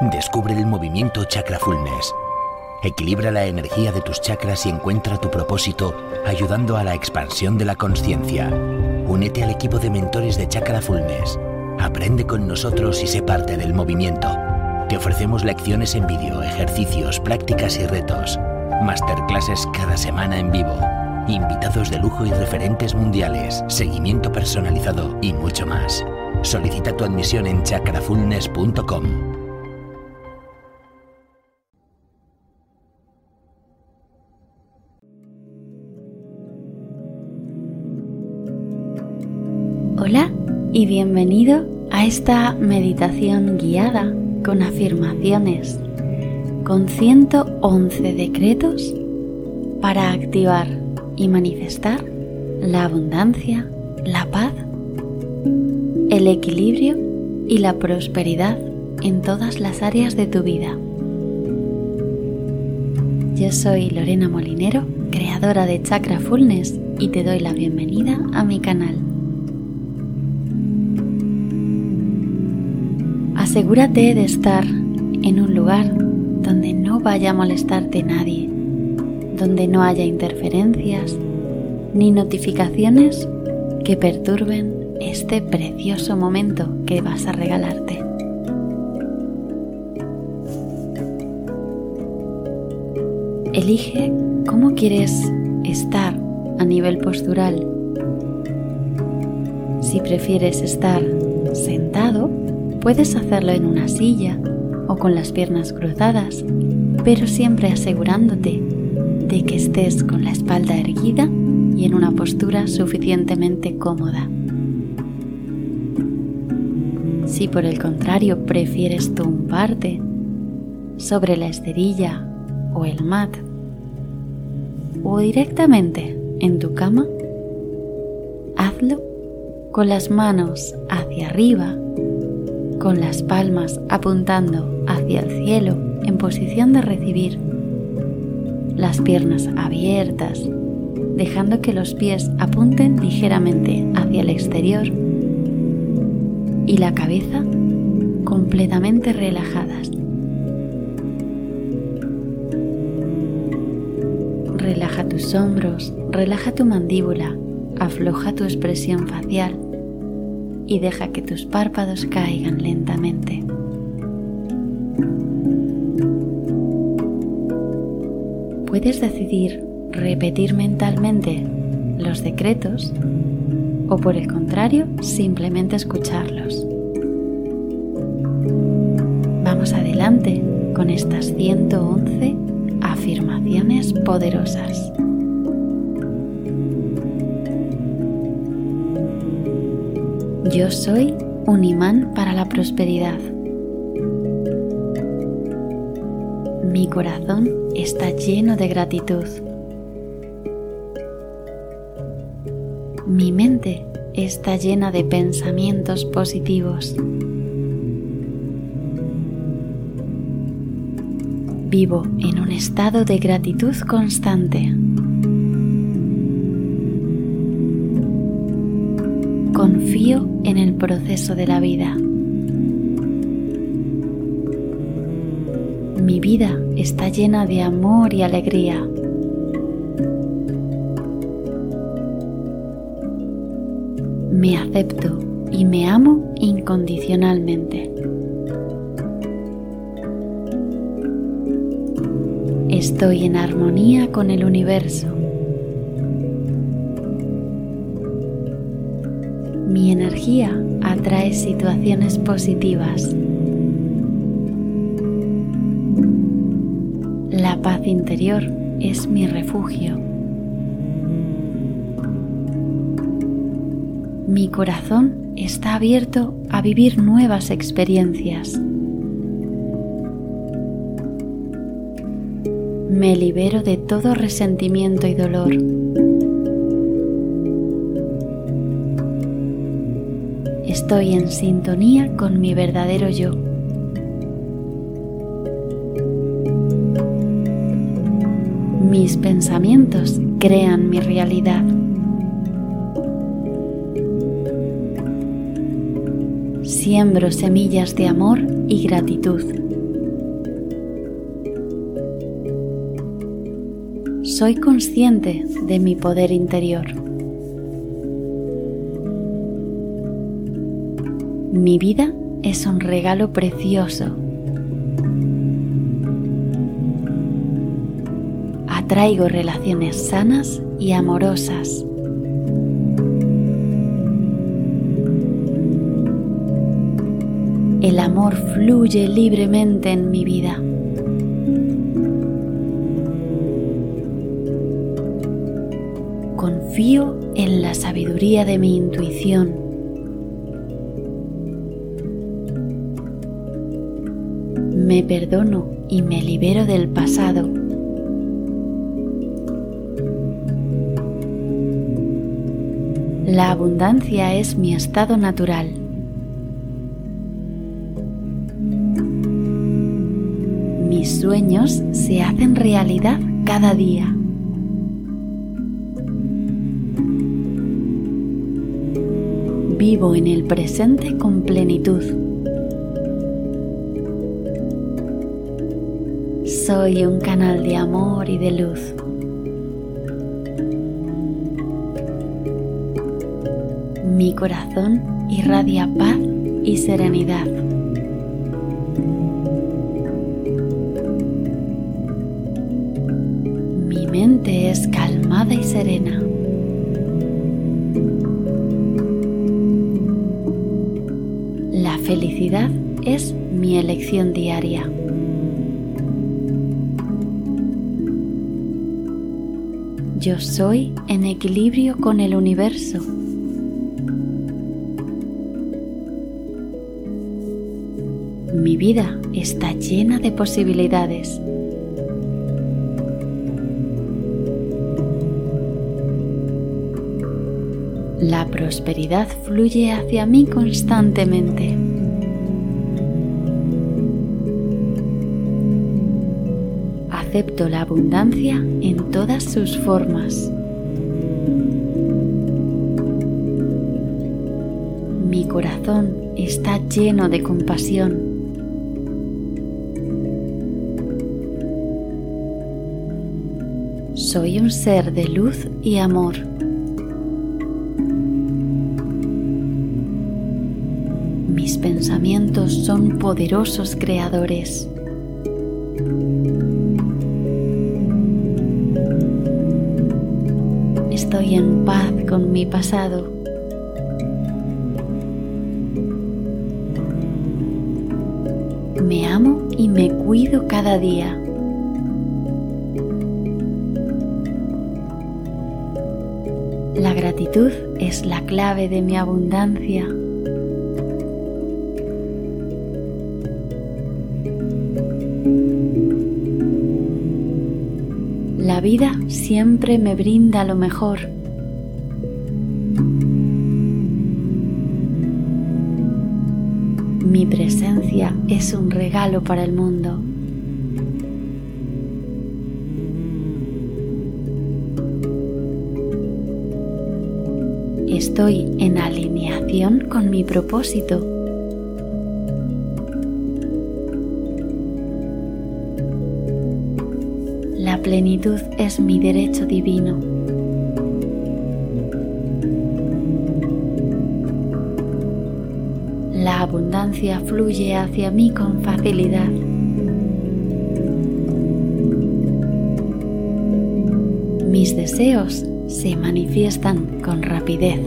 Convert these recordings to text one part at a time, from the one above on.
Descubre el movimiento Chakra Fullness. Equilibra la energía de tus chakras y encuentra tu propósito ayudando a la expansión de la conciencia. Únete al equipo de mentores de Chakra Fullness. Aprende con nosotros y sé parte del movimiento. Te ofrecemos lecciones en vídeo, ejercicios, prácticas y retos. Masterclasses cada semana en vivo. Invitados de lujo y referentes mundiales, seguimiento personalizado y mucho más. Solicita tu admisión en chakrafulness.com. Hola y bienvenido a esta meditación guiada con afirmaciones, con 111 decretos para activar y manifestar la abundancia, la paz, el equilibrio y la prosperidad en todas las áreas de tu vida. Yo soy Lorena Molinero, creadora de Chakra Fullness y te doy la bienvenida a mi canal. Asegúrate de estar en un lugar donde no vaya a molestarte nadie, donde no haya interferencias ni notificaciones que perturben este precioso momento que vas a regalarte. Elige cómo quieres estar a nivel postural. Si prefieres estar sentado, Puedes hacerlo en una silla o con las piernas cruzadas, pero siempre asegurándote de que estés con la espalda erguida y en una postura suficientemente cómoda. Si por el contrario prefieres tumbarte sobre la esterilla o el mat o directamente en tu cama, hazlo con las manos hacia arriba con las palmas apuntando hacia el cielo en posición de recibir, las piernas abiertas, dejando que los pies apunten ligeramente hacia el exterior. Y la cabeza completamente relajadas. Relaja tus hombros, relaja tu mandíbula, afloja tu expresión facial y deja que tus párpados caigan lentamente. Puedes decidir repetir mentalmente los decretos o por el contrario simplemente escucharlos. Vamos adelante con estas 111 afirmaciones poderosas. Yo soy un imán para la prosperidad. Mi corazón está lleno de gratitud. Mi mente está llena de pensamientos positivos. Vivo en un estado de gratitud constante. Proceso de la vida. Mi vida está llena de amor y alegría. Me acepto y me amo incondicionalmente. Estoy en armonía con el universo. Mi energía atrae situaciones positivas. La paz interior es mi refugio. Mi corazón está abierto a vivir nuevas experiencias. Me libero de todo resentimiento y dolor. estoy en sintonía con mi verdadero yo. Mis pensamientos crean mi realidad. Siembro semillas de amor y gratitud. Soy consciente de mi poder interior. Mi vida es un regalo precioso. Atraigo relaciones sanas y amorosas. El amor fluye libremente en mi vida. Confío en la sabiduría de mi intuición. Perdono y me libero del pasado. La abundancia es mi estado natural. Mis sueños se hacen realidad cada día. Vivo en el presente con plenitud. Soy un canal de amor y de luz. Mi corazón irradia paz y serenidad. Mi mente es calmada y serena. La felicidad es mi elección diaria. Yo soy en equilibrio con el universo. Mi vida está llena de posibilidades. La prosperidad fluye hacia mí constantemente. Acepto la abundancia en todas sus formas. Mi corazón está lleno de compasión. Soy un ser de luz y amor. Mis pensamientos son poderosos creadores. Estoy en paz con mi pasado. Me amo y me cuido cada día. La gratitud es la clave de mi abundancia. Vida siempre me brinda lo mejor. Mi presencia es un regalo para el mundo. Estoy en alineación con mi propósito. Plenitud es mi derecho divino. La abundancia fluye hacia mí con facilidad. Mis deseos se manifiestan con rapidez.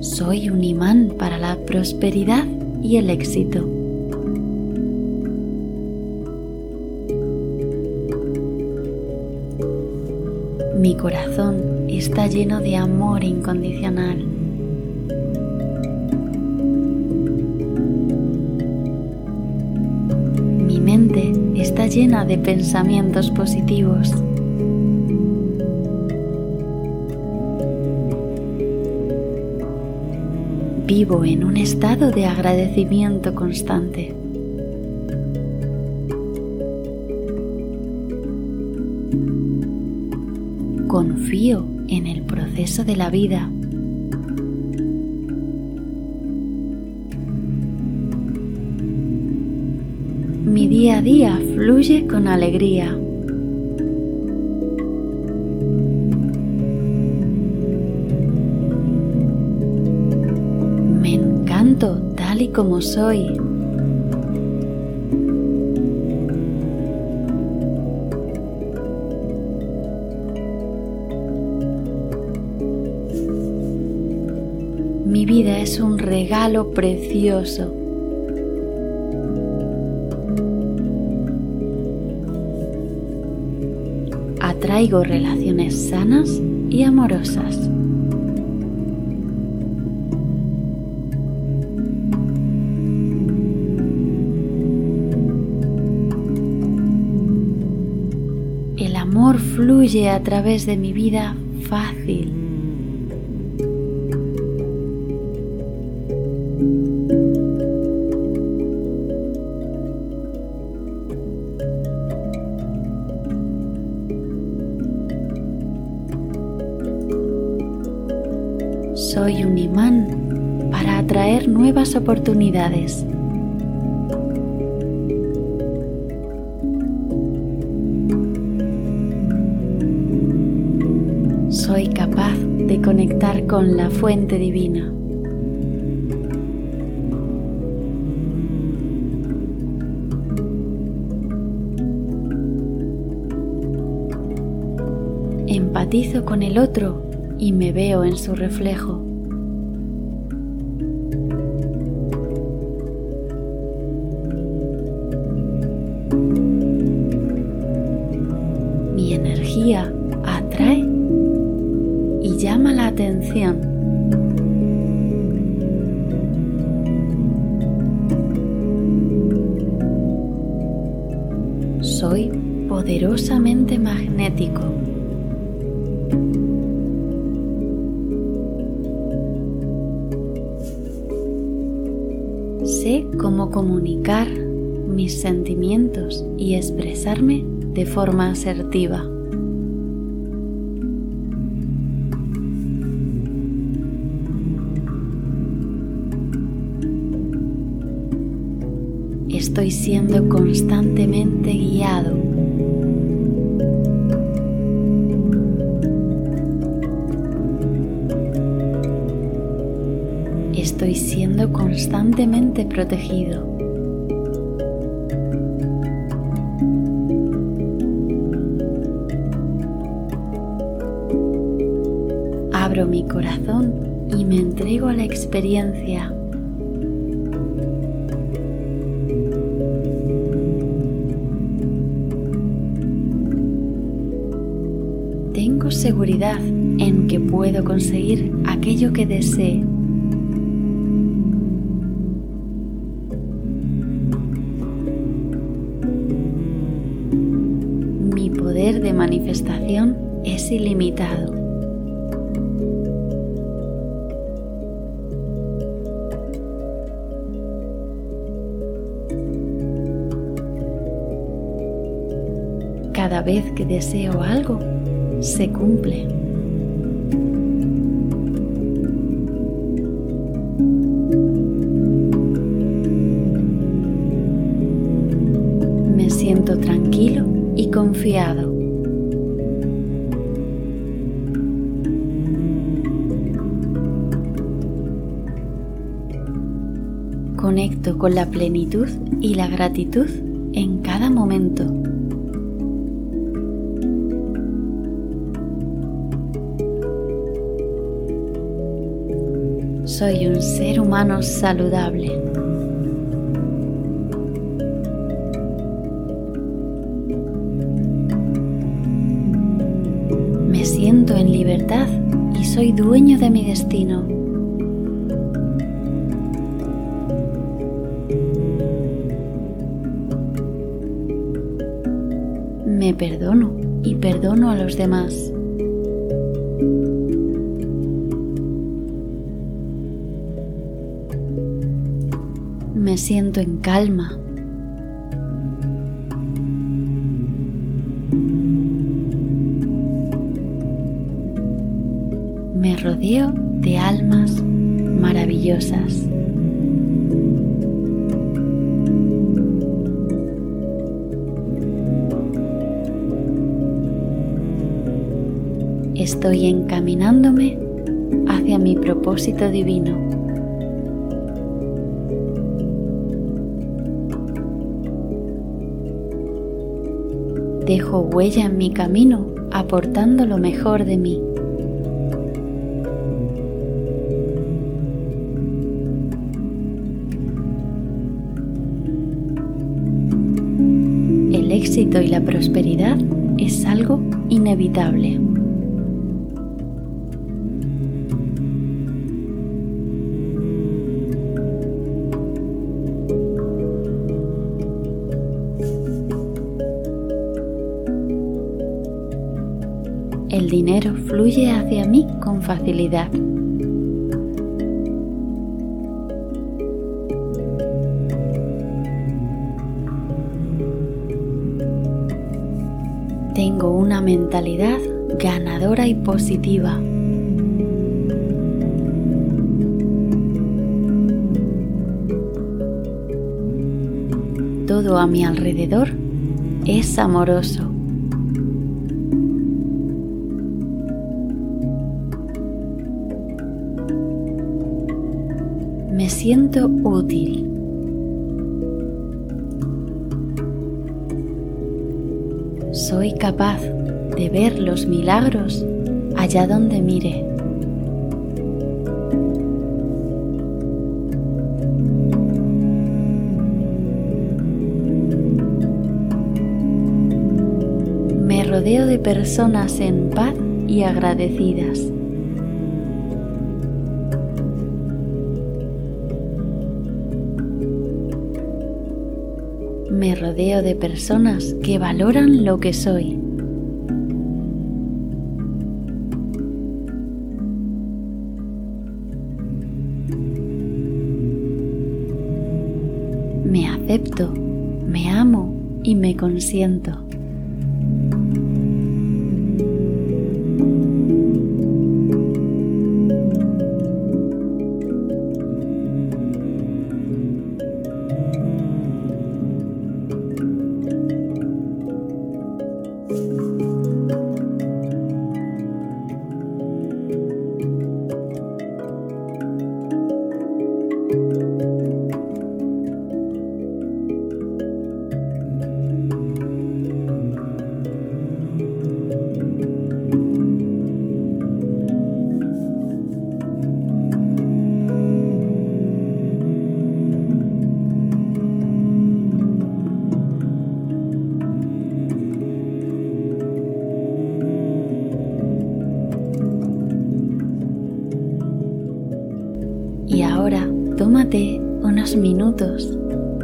Soy un imán para la prosperidad y el éxito. Mi corazón está lleno de amor incondicional. Mi mente está llena de pensamientos positivos. Vivo en un estado de agradecimiento constante. Confío en el proceso de la vida. Mi día a día fluye con alegría. Como soy. Mi vida es un regalo precioso. Atraigo relaciones sanas y amorosas. Fluye a través de mi vida fácil. Soy un imán para atraer nuevas oportunidades. Con la fuente divina. Empatizo con el otro y me veo en su reflejo. Sé cómo comunicar mis sentimientos y expresarme de forma asertiva. Estoy siendo constantemente guiado. Estoy siendo constantemente protegido. Abro mi corazón y me entrego a la experiencia. Tengo seguridad en que puedo conseguir aquello que desee. Manifestación es ilimitado. Cada vez que deseo algo, se cumple. Con la plenitud y la gratitud en cada momento. Soy un ser humano saludable. Me siento en libertad y soy dueño de mi destino. Perdono y perdono a los demás. Me siento en calma. Me rodeo de almas maravillosas. Estoy encaminándome hacia mi propósito divino. Dejo huella en mi camino aportando lo mejor de mí. El éxito y la prosperidad es algo inevitable. Dinero fluye hacia mí con facilidad. Tengo una mentalidad ganadora y positiva. Todo a mi alrededor es amoroso. Me siento útil. Soy capaz de ver los milagros allá donde mire. Me rodeo de personas en paz y agradecidas. Me rodeo de personas que valoran lo que soy. Me acepto, me amo y me consiento.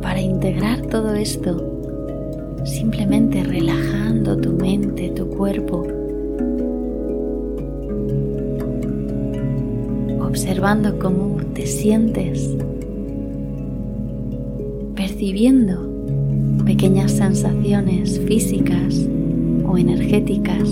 Para integrar todo esto, simplemente relajando tu mente, tu cuerpo, observando cómo te sientes, percibiendo pequeñas sensaciones físicas o energéticas.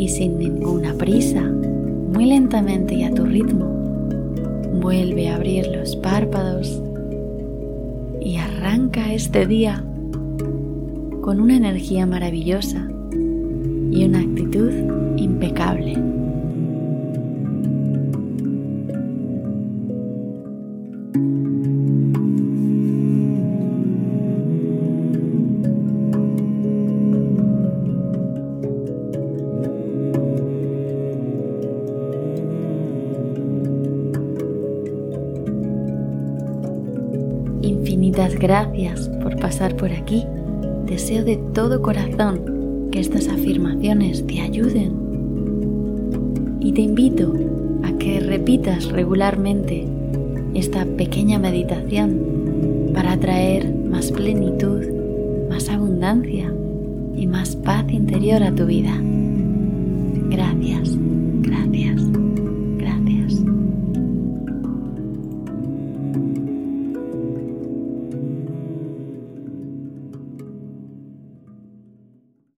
Y sin ninguna prisa, muy lentamente y a tu ritmo, vuelve a abrir los párpados y arranca este día con una energía maravillosa y una actitud impecable. Infinitas gracias por pasar por aquí. Deseo de todo corazón que estas afirmaciones te ayuden y te invito a que repitas regularmente esta pequeña meditación para traer más plenitud, más abundancia y más paz interior a tu vida.